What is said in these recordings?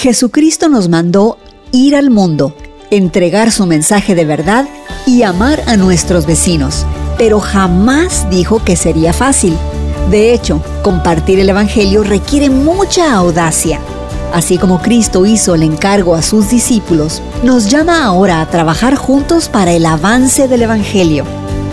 Jesucristo nos mandó ir al mundo, entregar su mensaje de verdad y amar a nuestros vecinos, pero jamás dijo que sería fácil. De hecho, compartir el Evangelio requiere mucha audacia. Así como Cristo hizo el encargo a sus discípulos, nos llama ahora a trabajar juntos para el avance del Evangelio.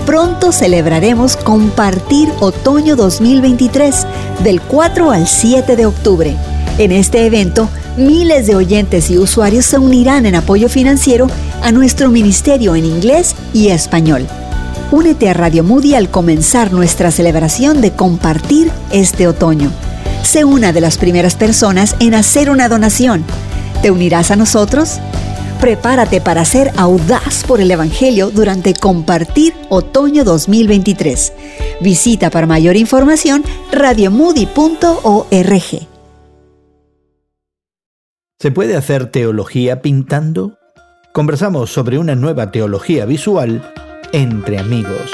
Pronto celebraremos Compartir Otoño 2023 del 4 al 7 de octubre. En este evento, miles de oyentes y usuarios se unirán en apoyo financiero a nuestro ministerio en inglés y español. Únete a Radio Moody al comenzar nuestra celebración de compartir este otoño. Sé una de las primeras personas en hacer una donación. ¿Te unirás a nosotros? Prepárate para ser audaz por el Evangelio durante Compartir Otoño 2023. Visita para mayor información radiomoody.org. ¿Se puede hacer teología pintando? Conversamos sobre una nueva teología visual entre amigos.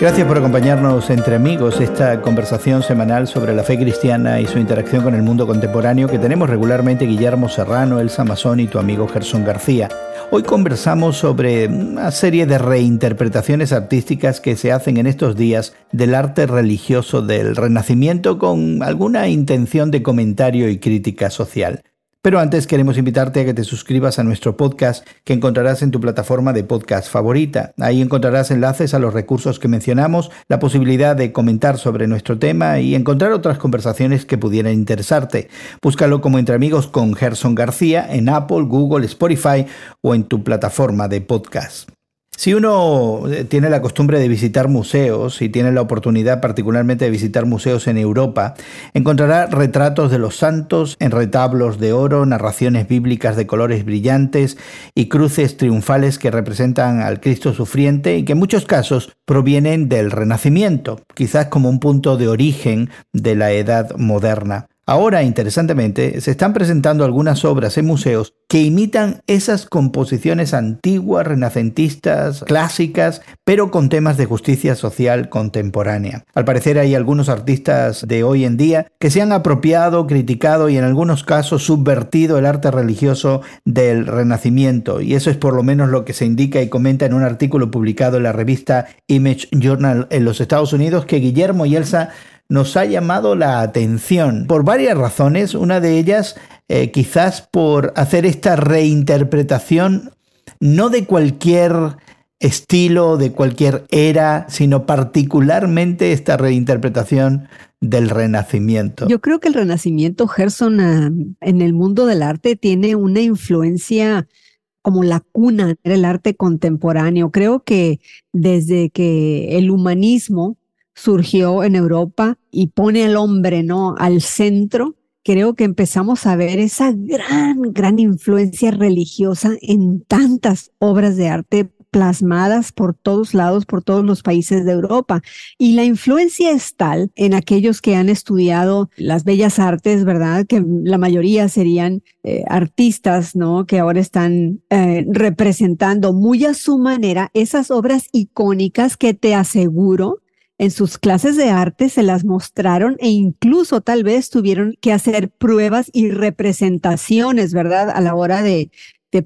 Gracias por acompañarnos entre amigos esta conversación semanal sobre la fe cristiana y su interacción con el mundo contemporáneo que tenemos regularmente Guillermo Serrano, Elsa Mazón y tu amigo Gerson García. Hoy conversamos sobre una serie de reinterpretaciones artísticas que se hacen en estos días del arte religioso del Renacimiento con alguna intención de comentario y crítica social. Pero antes queremos invitarte a que te suscribas a nuestro podcast que encontrarás en tu plataforma de podcast favorita. Ahí encontrarás enlaces a los recursos que mencionamos, la posibilidad de comentar sobre nuestro tema y encontrar otras conversaciones que pudieran interesarte. Búscalo como Entre Amigos con Gerson García en Apple, Google, Spotify o en tu plataforma de podcast. Si uno eh, tiene la costumbre de visitar museos y tiene la oportunidad particularmente de visitar museos en Europa, encontrará retratos de los santos en retablos de oro, narraciones bíblicas de colores brillantes y cruces triunfales que representan al Cristo sufriente y que en muchos casos provienen del Renacimiento, quizás como un punto de origen de la Edad moderna. Ahora, interesantemente, se están presentando algunas obras en museos que imitan esas composiciones antiguas, renacentistas, clásicas, pero con temas de justicia social contemporánea. Al parecer hay algunos artistas de hoy en día que se han apropiado, criticado y en algunos casos subvertido el arte religioso del Renacimiento, y eso es por lo menos lo que se indica y comenta en un artículo publicado en la revista Image Journal en los Estados Unidos que Guillermo y Elsa nos ha llamado la atención por varias razones. Una de ellas eh, quizás por hacer esta reinterpretación no de cualquier estilo, de cualquier era, sino particularmente esta reinterpretación del Renacimiento. Yo creo que el Renacimiento, Gerson, ah, en el mundo del arte tiene una influencia como la cuna del arte contemporáneo. Creo que desde que el humanismo surgió en Europa y pone al hombre, ¿no? Al centro, creo que empezamos a ver esa gran, gran influencia religiosa en tantas obras de arte plasmadas por todos lados, por todos los países de Europa. Y la influencia es tal en aquellos que han estudiado las bellas artes, ¿verdad? Que la mayoría serían eh, artistas, ¿no? Que ahora están eh, representando muy a su manera esas obras icónicas que te aseguro en sus clases de arte se las mostraron e incluso tal vez tuvieron que hacer pruebas y representaciones, ¿verdad? A la hora de,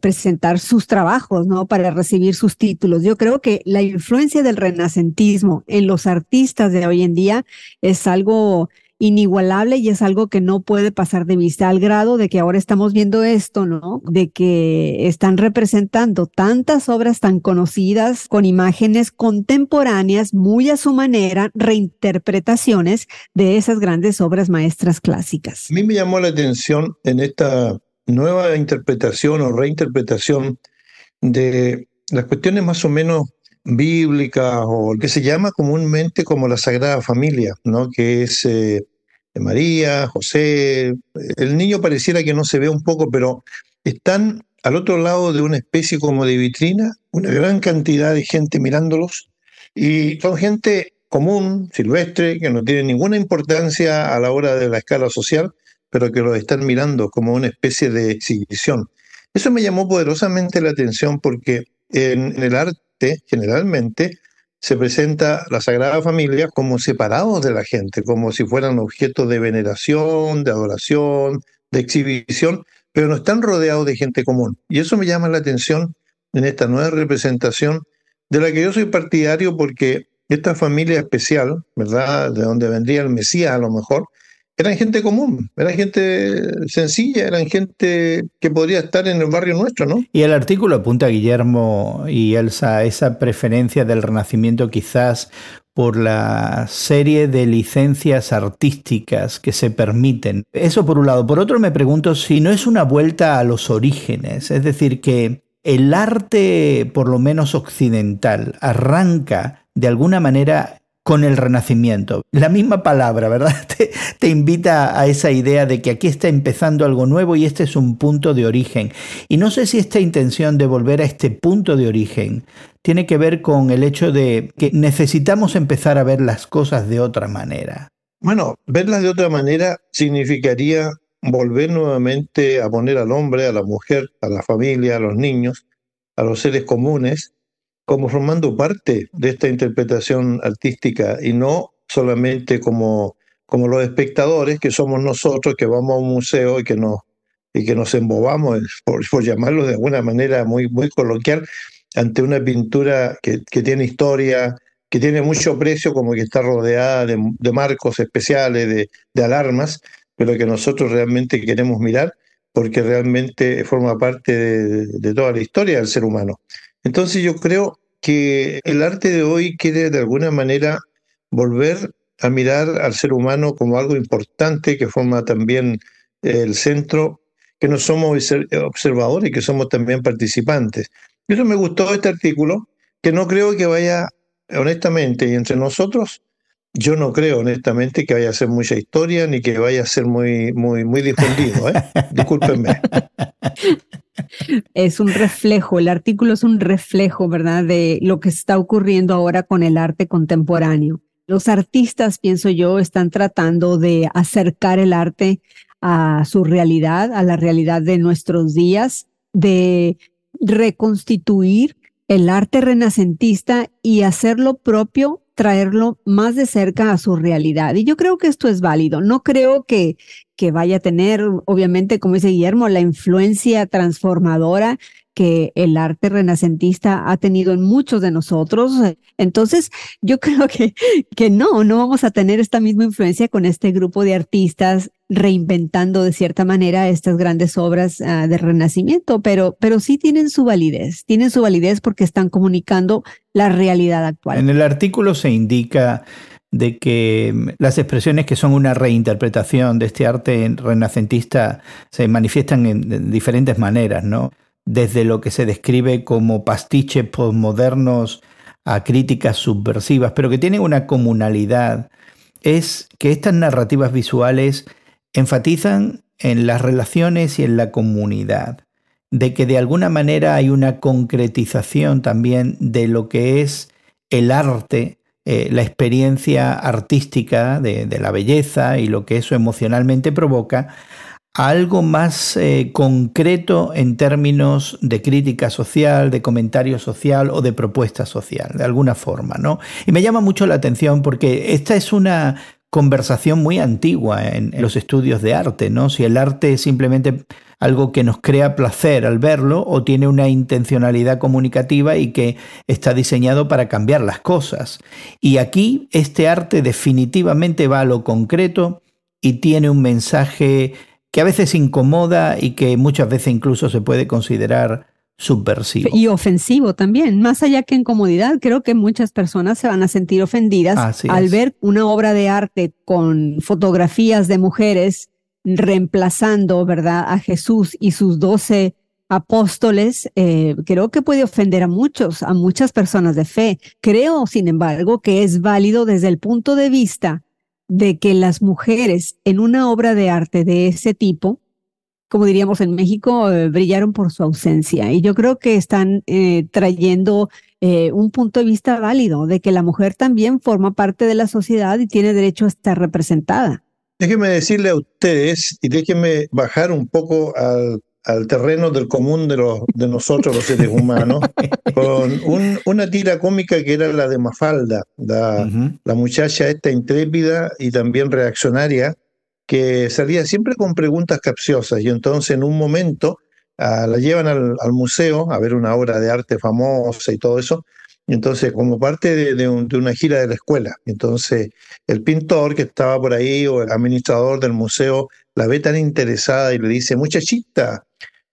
presentar sus trabajos, ¿no? Para recibir sus títulos. Yo creo que la influencia del renacentismo en los artistas de hoy en día es algo inigualable y es algo que no puede pasar de vista al grado de que ahora estamos viendo esto, ¿no? De que están representando tantas obras tan conocidas con imágenes contemporáneas, muy a su manera, reinterpretaciones de esas grandes obras maestras clásicas. A mí me llamó la atención en esta nueva interpretación o reinterpretación de las cuestiones más o menos bíblicas o que se llama comúnmente como la Sagrada Familia, ¿no? que es eh, María, José. El niño pareciera que no se ve un poco, pero están al otro lado de una especie como de vitrina, una gran cantidad de gente mirándolos, y son gente común, silvestre, que no tiene ninguna importancia a la hora de la escala social, pero que los están mirando como una especie de exhibición. Eso me llamó poderosamente la atención porque en el arte, generalmente, se presenta la Sagrada Familia como separados de la gente, como si fueran objetos de veneración, de adoración, de exhibición, pero no están rodeados de gente común. Y eso me llama la atención en esta nueva representación, de la que yo soy partidario porque esta familia especial, ¿verdad? De donde vendría el Mesías a lo mejor, eran gente común, eran gente sencilla, eran gente que podría estar en el barrio nuestro, ¿no? Y el artículo apunta a Guillermo y Elsa esa preferencia del Renacimiento quizás por la serie de licencias artísticas que se permiten. Eso por un lado. Por otro me pregunto si no es una vuelta a los orígenes, es decir, que el arte, por lo menos occidental, arranca de alguna manera con el renacimiento. La misma palabra, ¿verdad? Te, invita a esa idea de que aquí está empezando algo nuevo y este es un punto de origen. Y no sé si esta intención de volver a este punto de origen tiene que ver con el hecho de que necesitamos empezar a ver las cosas de otra manera. Bueno, verlas de otra manera significaría volver nuevamente a poner al hombre, a la mujer, a la familia, a los niños, a los seres comunes, como formando parte de esta interpretación artística y no solamente como, como los espectadores que somos nosotros que vamos a un museo y que nos, y que nos embobamos, por, por llamarlo de alguna manera muy, muy coloquial, ante una pintura que, que, tiene historia, que tiene mucho precio, como que está rodeada de, de marcos especiales, de, de, alarmas, pero que nosotros realmente queremos mirar porque realmente forma parte de, de toda la historia del ser humano. Entonces yo creo que el arte de hoy quiere de alguna manera volver a mirar al ser humano como algo importante que forma también el centro, que no somos observadores, que somos también participantes. Y eso me gustó este artículo, que no creo que vaya, honestamente, y entre nosotros, yo no creo honestamente que vaya a ser mucha historia ni que vaya a ser muy, muy, muy difundido. ¿eh? Discúlpenme. Es un reflejo, el artículo es un reflejo, ¿verdad?, de lo que está ocurriendo ahora con el arte contemporáneo. Los artistas, pienso yo, están tratando de acercar el arte a su realidad, a la realidad de nuestros días, de reconstituir el arte renacentista y hacerlo propio traerlo más de cerca a su realidad. Y yo creo que esto es válido. No creo que, que vaya a tener, obviamente, como dice Guillermo, la influencia transformadora que el arte renacentista ha tenido en muchos de nosotros. Entonces, yo creo que, que no, no vamos a tener esta misma influencia con este grupo de artistas reinventando de cierta manera estas grandes obras uh, de renacimiento, pero, pero sí tienen su validez, tienen su validez porque están comunicando la realidad actual. En el artículo se indica de que mm, las expresiones que son una reinterpretación de este arte renacentista se manifiestan en diferentes maneras, ¿no? Desde lo que se describe como pastiches postmodernos a críticas subversivas, pero que tienen una comunalidad, es que estas narrativas visuales enfatizan en las relaciones y en la comunidad, de que de alguna manera hay una concretización también de lo que es el arte eh, la experiencia artística de, la belleza y lo que eso emocionalmente provoca a algo más eh, concreto en términos de crítica social, de comentario social o de propuesta social, de alguna forma, ¿no? Y me llama mucho la atención porque esta es una conversación muy antigua en, los estudios de arte, ¿no? Si el arte es simplemente algo que nos crea placer al verlo o tiene una intencionalidad comunicativa y que está diseñado para cambiar las cosas. Y aquí este arte definitivamente va a lo concreto y tiene un mensaje que a veces incomoda y que muchas veces incluso se puede considerar subversivo. Y ofensivo también, más allá que incomodidad, creo que muchas personas se van a sentir ofendidas Así al es. ver una obra de arte con fotografías de mujeres reemplazando, ¿verdad?, a Jesús y sus doce apóstoles, eh, creo que puede ofender a muchos, a muchas personas de fe. Creo, sin embargo, que es válido desde el punto de vista de que las mujeres en una obra de arte de ese tipo como diríamos en México, eh, brillaron por su ausencia. Y yo creo que están eh, trayendo eh, un punto de vista válido de que la mujer también forma parte de la sociedad y tiene derecho a estar representada. Déjenme decirle a ustedes y déjenme bajar un poco al, al terreno del común de, los, de nosotros los seres humanos, con una tira cómica que era la de Mafalda, la, la muchacha esta intrépida y también reaccionaria, que salía siempre con preguntas capciosas y entonces en un momento ah, la llevan al, museo a ver una obra de arte famosa y todo eso, entonces como parte de, de, una gira de la escuela. Entonces el pintor que estaba por ahí o el administrador del museo la ve tan interesada y le dice, muchachita,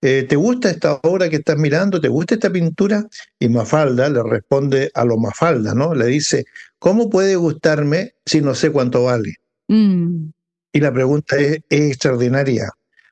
eh, ¿te gusta esta obra que estás mirando? ¿Te gusta esta pintura? Y Mafalda le responde a lo Mafalda, ¿no? Le dice, ¿cómo puede gustarme si no sé cuánto vale? Mm. Y la pregunta es, extraordinaria,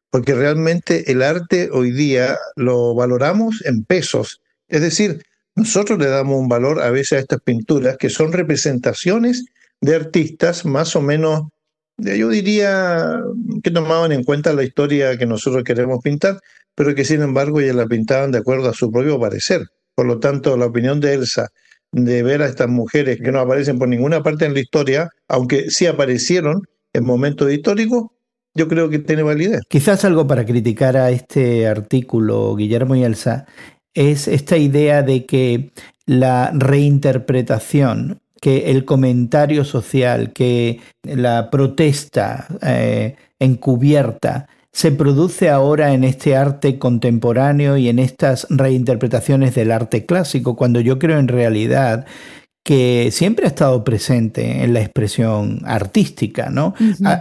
porque realmente el arte hoy día lo valoramos en pesos. Es decir, nosotros le damos un valor a veces a estas pinturas que son representaciones de artistas más o menos, yo diría, que tomaban en cuenta la historia que nosotros queremos pintar, pero que sin embargo ya la pintaban de acuerdo a su propio parecer. Por lo tanto, la opinión de Elsa de ver a estas mujeres que no aparecen por ninguna parte en la historia, aunque sí aparecieron en momentos históricos, yo creo que tiene validez. Quizás algo para criticar a este artículo, Guillermo y Elsa, es esta idea de que la reinterpretación, que el comentario social, que la protesta eh, encubierta, se produce ahora en este arte contemporáneo y en estas reinterpretaciones del arte clásico, cuando yo creo en realidad que siempre ha estado presente en la expresión artística, ¿no?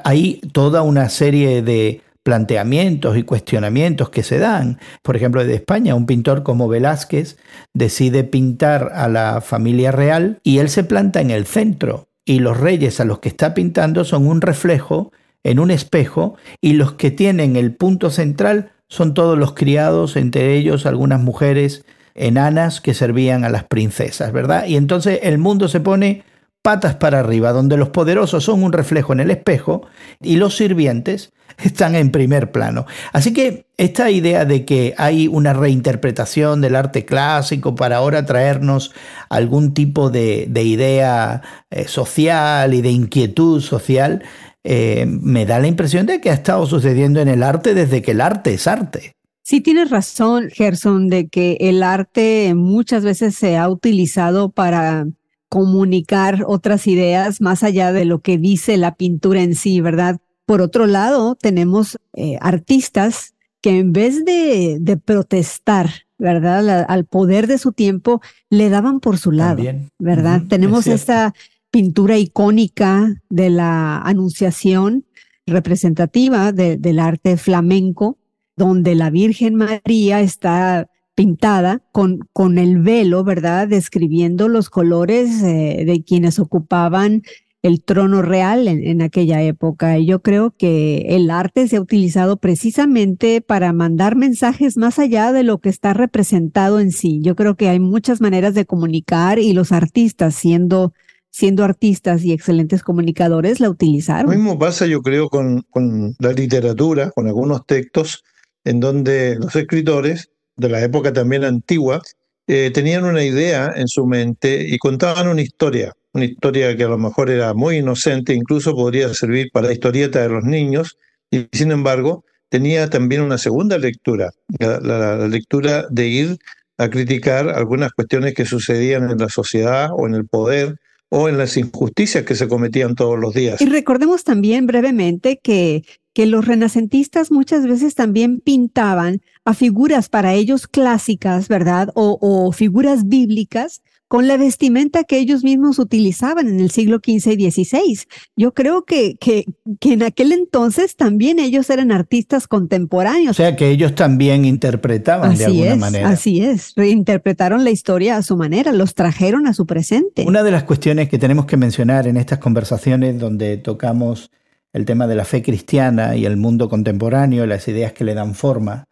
Hay toda una serie de planteamientos y cuestionamientos que se dan. Por ejemplo, de España, un pintor como Velázquez decide pintar a la familia real y él se planta en el centro y los reyes a los que está pintando son un reflejo en un espejo y los que tienen el punto central son todos los criados, entre ellos algunas mujeres enanas que servían a las princesas, ¿verdad? Y entonces el mundo se pone patas para arriba, donde los poderosos son un reflejo en el espejo y los sirvientes están en primer plano. Así que esta idea de que hay una reinterpretación del arte clásico para ahora traernos algún tipo de, idea eh, social y de inquietud social, eh, me da la impresión de que ha estado sucediendo en el arte desde que el arte es arte. Sí, tienes razón, Gerson, de que el arte muchas veces se ha utilizado para comunicar otras ideas más allá de lo que dice la pintura en sí, ¿verdad? Por otro lado, tenemos eh, artistas que en vez de, de protestar, ¿verdad? al poder de su tiempo, le daban por su lado, ¿verdad? tenemos esta pintura icónica de la Anunciación representativa del arte flamenco, donde la Virgen María está pintada con, con el velo, ¿verdad? Describiendo los colores eh, de quienes ocupaban el trono real en, en, aquella época. Y yo creo que el arte se ha utilizado precisamente para mandar mensajes más allá de lo que está representado en sí. Yo creo que hay muchas maneras de comunicar y los artistas siendo siendo artistas y excelentes comunicadores, la utilizaron. Lo mismo pasa, yo creo, con, con la literatura, con algunos textos en donde los escritores de la época también antigua eh, tenían una idea en su mente y contaban una historia, una historia que a lo mejor era muy inocente, incluso podría servir para la historieta de los niños, y sin embargo tenía también una segunda lectura, la lectura de ir a criticar algunas cuestiones que sucedían en la sociedad o en el poder o en las injusticias que se cometían todos los días. Y recordemos también brevemente que, que los renacentistas muchas veces también pintaban a figuras para ellos clásicas, ¿verdad? O, o figuras bíblicas con la vestimenta que ellos mismos utilizaban en el siglo XV y XVI. Yo creo que, que, que, en aquel entonces también ellos eran artistas contemporáneos. O sea que ellos también interpretaban de alguna manera. Así es, reinterpretaron la historia a su manera, los trajeron a su presente. Una de las cuestiones que tenemos que mencionar en estas conversaciones donde tocamos el tema de la fe cristiana y el mundo contemporáneo, las ideas que le dan forma,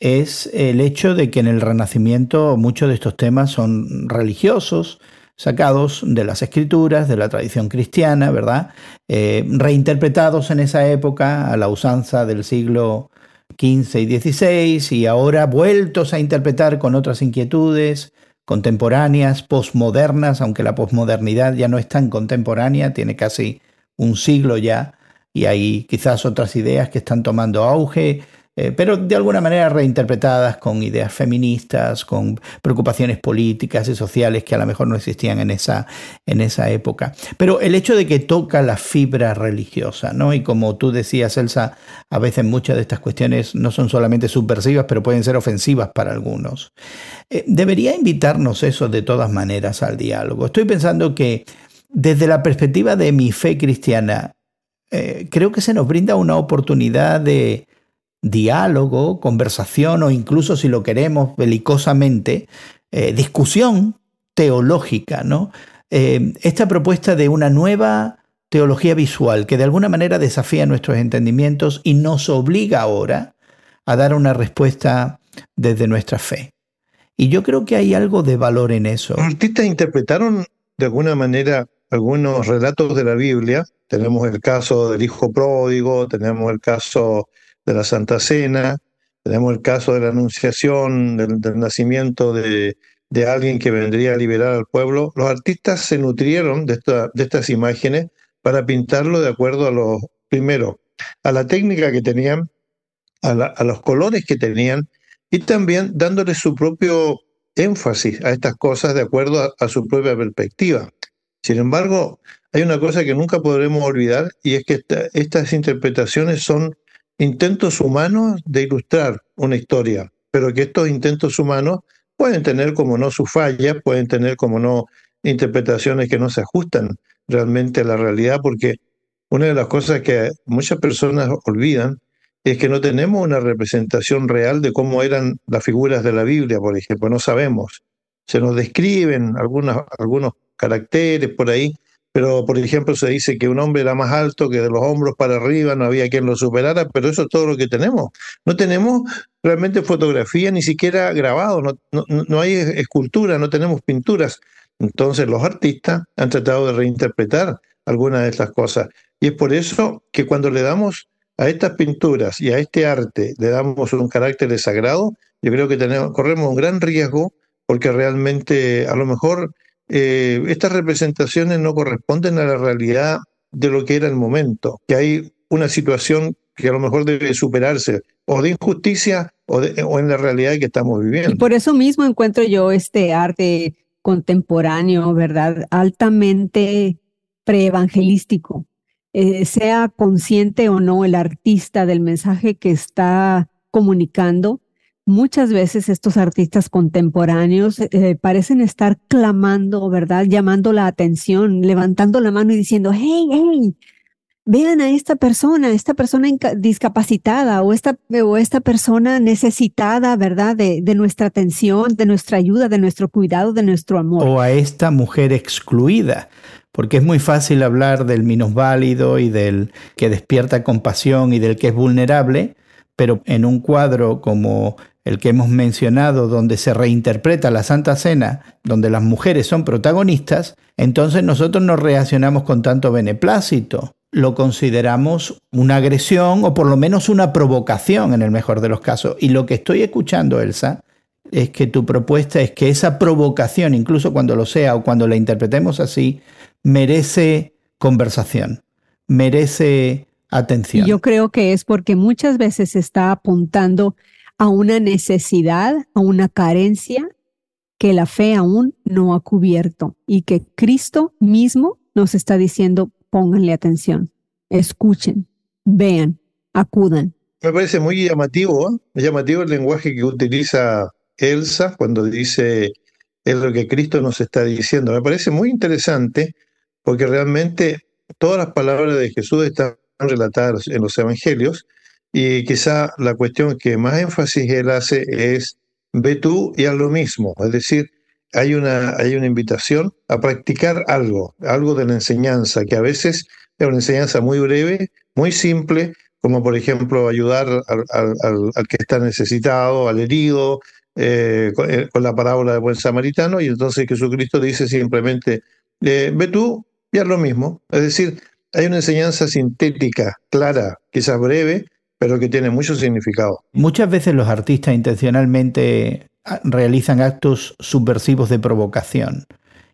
es el hecho de que en el Renacimiento muchos de estos temas son religiosos, sacados de las escrituras, de la tradición cristiana, ¿verdad? Eh, reinterpretados en esa época a la usanza del siglo XV y XVI y ahora vueltos a interpretar con otras inquietudes contemporáneas, posmodernas, aunque la posmodernidad ya no es tan contemporánea, tiene casi un siglo ya, y hay quizás otras ideas que están tomando auge, eh, pero de alguna manera reinterpretadas con ideas feministas, con preocupaciones políticas y sociales que a lo mejor no existían en esa, en esa época. Pero el hecho de que toca la fibra religiosa, ¿no? Y como tú decías, Elsa, a veces muchas de estas cuestiones no son solamente subversivas, pero pueden ser ofensivas para algunos. Eh, debería invitarnos eso de todas maneras al diálogo. Estoy pensando que desde la perspectiva de mi fe cristiana, eh, creo que se nos brinda una oportunidad de diálogo, conversación o incluso si lo queremos belicosamente, eh, discusión teológica, ¿no? Eh, esta propuesta de una nueva teología visual que de alguna manera desafía nuestros entendimientos y nos obliga ahora a dar una respuesta desde nuestra fe. Y yo creo que hay algo de valor en eso. Los artistas interpretaron de alguna manera algunos relatos de la Biblia. Tenemos el caso del Hijo Pródigo, tenemos el caso de la Santa Cena, tenemos el caso de la Anunciación, del, nacimiento de, alguien que vendría a liberar al pueblo. Los artistas se nutrieron de, de estas imágenes para pintarlo de acuerdo a los, primero, a la técnica que tenían, a, los colores que tenían y también dándole su propio énfasis a estas cosas de acuerdo a, su propia perspectiva. Sin embargo, hay una cosa que nunca podremos olvidar y es que estas interpretaciones son intentos humanos de ilustrar una historia, pero que estos intentos humanos pueden tener como no sus fallas, pueden tener como no interpretaciones que no se ajustan realmente a la realidad, porque una de las cosas que muchas personas olvidan es que no tenemos una representación real de cómo eran las figuras de la Biblia, por ejemplo, no sabemos. Se nos describen algunos caracteres por ahí, pero por ejemplo se dice que un hombre era más alto, que de los hombros para arriba no había quien lo superara, pero eso es todo lo que tenemos. No tenemos realmente fotografía, ni siquiera grabado, no, no, hay escultura, no tenemos pinturas. Entonces los artistas han tratado de reinterpretar algunas de estas cosas. Y es por eso que cuando le damos a estas pinturas y a este arte, le damos un carácter sagrado, yo creo que tenemos, corremos un gran riesgo porque realmente a lo mejor eh, estas representaciones no corresponden a la realidad de lo que era el momento, que hay una situación que a lo mejor debe superarse, o de injusticia o, en la realidad que estamos viviendo. Y por eso mismo encuentro yo este arte contemporáneo, ¿verdad? Altamente preevangelístico. Eh, sea consciente o no el artista del mensaje que está comunicando, muchas veces estos artistas contemporáneos eh, parecen estar clamando, ¿verdad? Llamando la atención, levantando la mano y diciendo, hey, hey, vean a esta persona, esta persona discapacitada o esta, o esta persona necesitada, ¿verdad? De, de, nuestra atención, de nuestra ayuda, de nuestro cuidado, de nuestro amor. O a esta mujer excluida, porque es muy fácil hablar del minusválido y del que despierta compasión y del que es vulnerable, pero en un cuadro como el que hemos mencionado, donde se reinterpreta la Santa Cena, donde las mujeres son protagonistas, entonces nosotros no reaccionamos con tanto beneplácito. Lo consideramos una agresión o por lo menos una provocación en el mejor de los casos. Y lo que estoy escuchando, Elsa, es que tu propuesta es que esa provocación, incluso cuando lo sea o cuando la interpretemos así, merece conversación, merece atención. Yo creo que es porque muchas veces se está apuntando a una necesidad, a una carencia que la fe aún no ha cubierto y que Cristo mismo nos está diciendo, pónganle atención, escuchen, vean, acudan. Me parece muy llamativo, ¿eh? llamativo el lenguaje que utiliza Elsa cuando dice es lo que Cristo nos está diciendo. Me parece muy interesante porque realmente todas las palabras de Jesús están relatadas en los evangelios y quizá la cuestión que más énfasis él hace es, ve tú y haz lo mismo. Es decir, hay una, hay una invitación a practicar algo, algo de la enseñanza, que a veces es una enseñanza muy breve, muy simple, como por ejemplo ayudar al, que está necesitado, al herido, eh, eh, con, la parábola de buen samaritano, y entonces Jesucristo dice simplemente, eh, ve tú y haz lo mismo. Es decir, hay una enseñanza sintética, clara, quizás breve, pero que tiene mucho significado. Muchas veces los artistas intencionalmente ah, realizan actos subversivos de provocación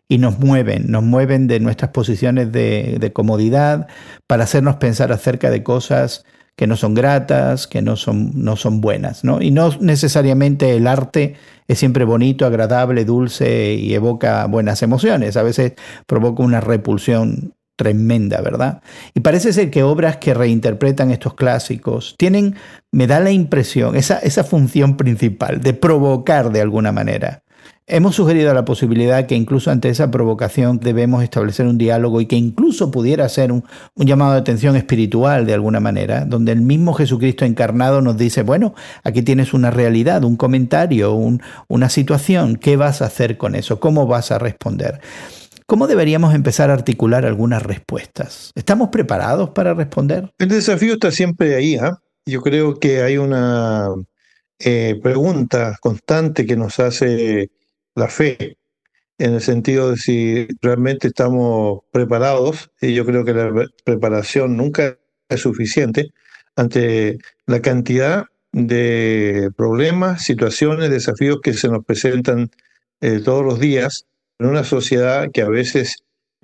y nos mueven, nos mueven de nuestras posiciones de, comodidad para hacernos pensar acerca de cosas que no son gratas, que no son, no son buenas. ¿no? Y no necesariamente el arte es siempre bonito, agradable, dulce y evoca buenas emociones. A veces provoca una repulsión tremenda, ¿verdad? Y parece ser que obras que reinterpretan estos clásicos tienen, me da la impresión, esa, esa función principal de provocar de alguna manera. Hemos sugerido la posibilidad que incluso ante esa provocación debemos establecer un diálogo y que incluso pudiera ser un, llamado de atención espiritual de alguna manera, donde el mismo Jesucristo encarnado nos dice, bueno, aquí tienes una realidad, un comentario, una situación, ¿qué vas a hacer con eso? ¿Cómo vas a responder? ¿Cómo deberíamos empezar a articular algunas respuestas? ¿Estamos preparados para responder? El desafío está siempre ahí. ¿ah? Yo creo que hay una eh, pregunta constante que nos hace la fe, en el sentido de si realmente estamos preparados, y yo creo que la preparación nunca es suficiente ante la cantidad de problemas, situaciones, desafíos que se nos presentan eh, todos los días en una sociedad que a veces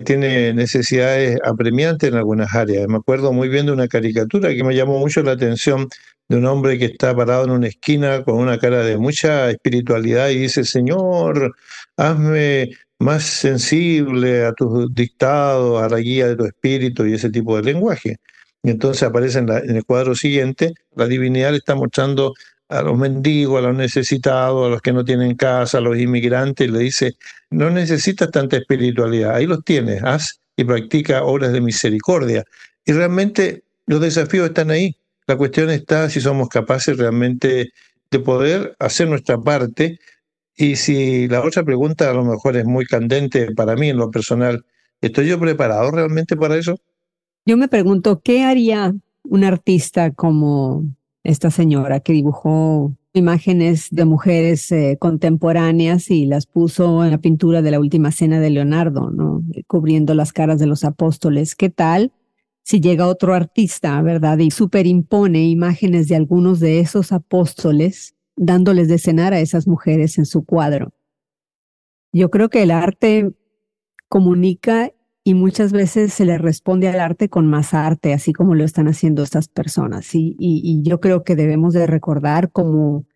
tiene necesidades apremiantes en algunas áreas. Me acuerdo muy bien de una caricatura que me llamó mucho la atención de un hombre que está parado en una esquina con una cara de mucha espiritualidad y dice, Señor, hazme más sensible a tus dictados, a la guía de tu espíritu y ese tipo de lenguaje. Y entonces aparece en, en el cuadro siguiente, la divinidad le está mostrando a los mendigos, a los necesitados, a los que no tienen casa, a los inmigrantes, y le dice, no necesitas tanta espiritualidad, ahí los tienes, haz y practica obras de misericordia. Y realmente los desafíos están ahí. La cuestión está si somos capaces realmente de poder hacer nuestra parte y si la otra pregunta a lo mejor es muy candente para mí en lo personal, ¿estoy yo preparado realmente para eso? Yo me pregunto, ¿qué haría un artista como esta señora que dibujó imágenes de mujeres eh, contemporáneas y las puso en la pintura de la última cena de Leonardo, ¿no? Cubriendo las caras de los apóstoles. ¿Qué tal si llega otro artista, verdad, y superimpone imágenes de algunos de esos apóstoles, dándoles de cenar a esas mujeres en su cuadro. Yo creo que el arte comunica y muchas veces se le responde al arte con más arte, así como lo están haciendo estas personas. Y, y, yo creo que debemos de recordar como,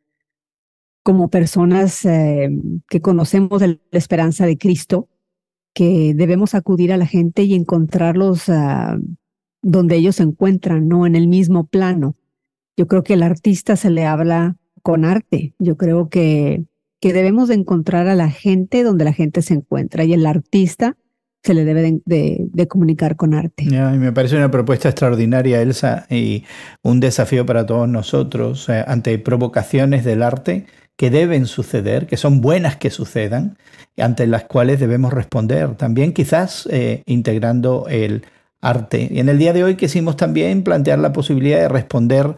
como personas eh, que conocemos la esperanza de Cristo, que debemos acudir a la gente y encontrarlos uh, donde ellos se encuentran, no en el mismo plano. Yo creo que el artista se le habla con arte. Yo creo que, que debemos de encontrar a la gente donde la gente se encuentra y el artista se le debe de, comunicar con arte. me parece una propuesta extraordinaria, Elsa, y un desafío para todos nosotros ante provocaciones del arte que deben suceder, que son buenas que sucedan, ante las cuales debemos responder. También quizás eh, integrando el arte. Y en el día de hoy quisimos también plantear la posibilidad de responder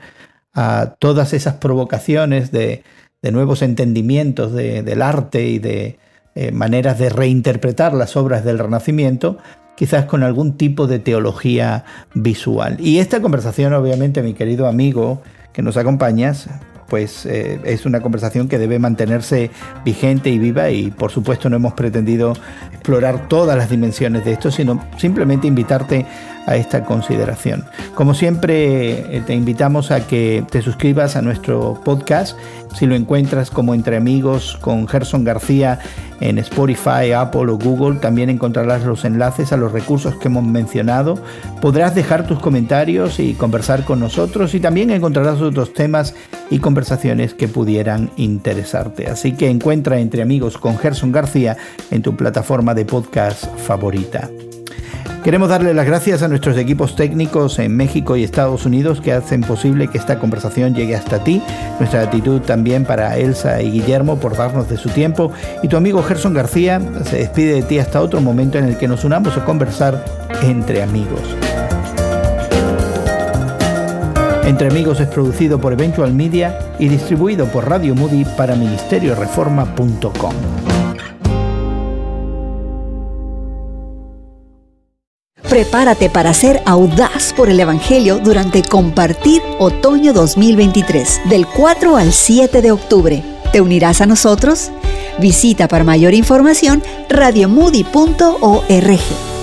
a todas esas provocaciones de, nuevos entendimientos del arte y de eh, maneras de reinterpretar las obras del Renacimiento, quizás con algún tipo de teología visual. Y esta conversación, obviamente, mi querido amigo que nos acompañas, pues eh, es una conversación que debe mantenerse vigente y viva y por supuesto no hemos pretendido explorar todas las dimensiones de esto, sino simplemente invitarte a esta consideración. Como siempre, eh, te invitamos a que te suscribas a nuestro podcast. Si lo encuentras como Entre Amigos con Gerson García en Spotify, Apple o Google, también encontrarás los enlaces a los recursos que hemos mencionado. Podrás dejar tus comentarios y conversar con nosotros y también encontrarás otros temas y conversaciones que pudieran interesarte. Así que encuentra Entre Amigos con Gerson García en tu plataforma de podcast favorita. Queremos darle las gracias a nuestros equipos técnicos en México y Estados Unidos que hacen posible que esta conversación llegue hasta ti. Nuestra gratitud también para Elsa y Guillermo por darnos de su tiempo. Y tu amigo Gerson García se despide de ti hasta otro momento en el que nos unamos a conversar entre amigos. Entre Amigos es producido por Eventual Media y distribuido por Radio Moody para ministerioreforma.com. Prepárate para ser audaz por el Evangelio durante Compartir Otoño 2023, del 4 al 7 de octubre. ¿Te unirás a nosotros? Visita para mayor información radiomoody.org.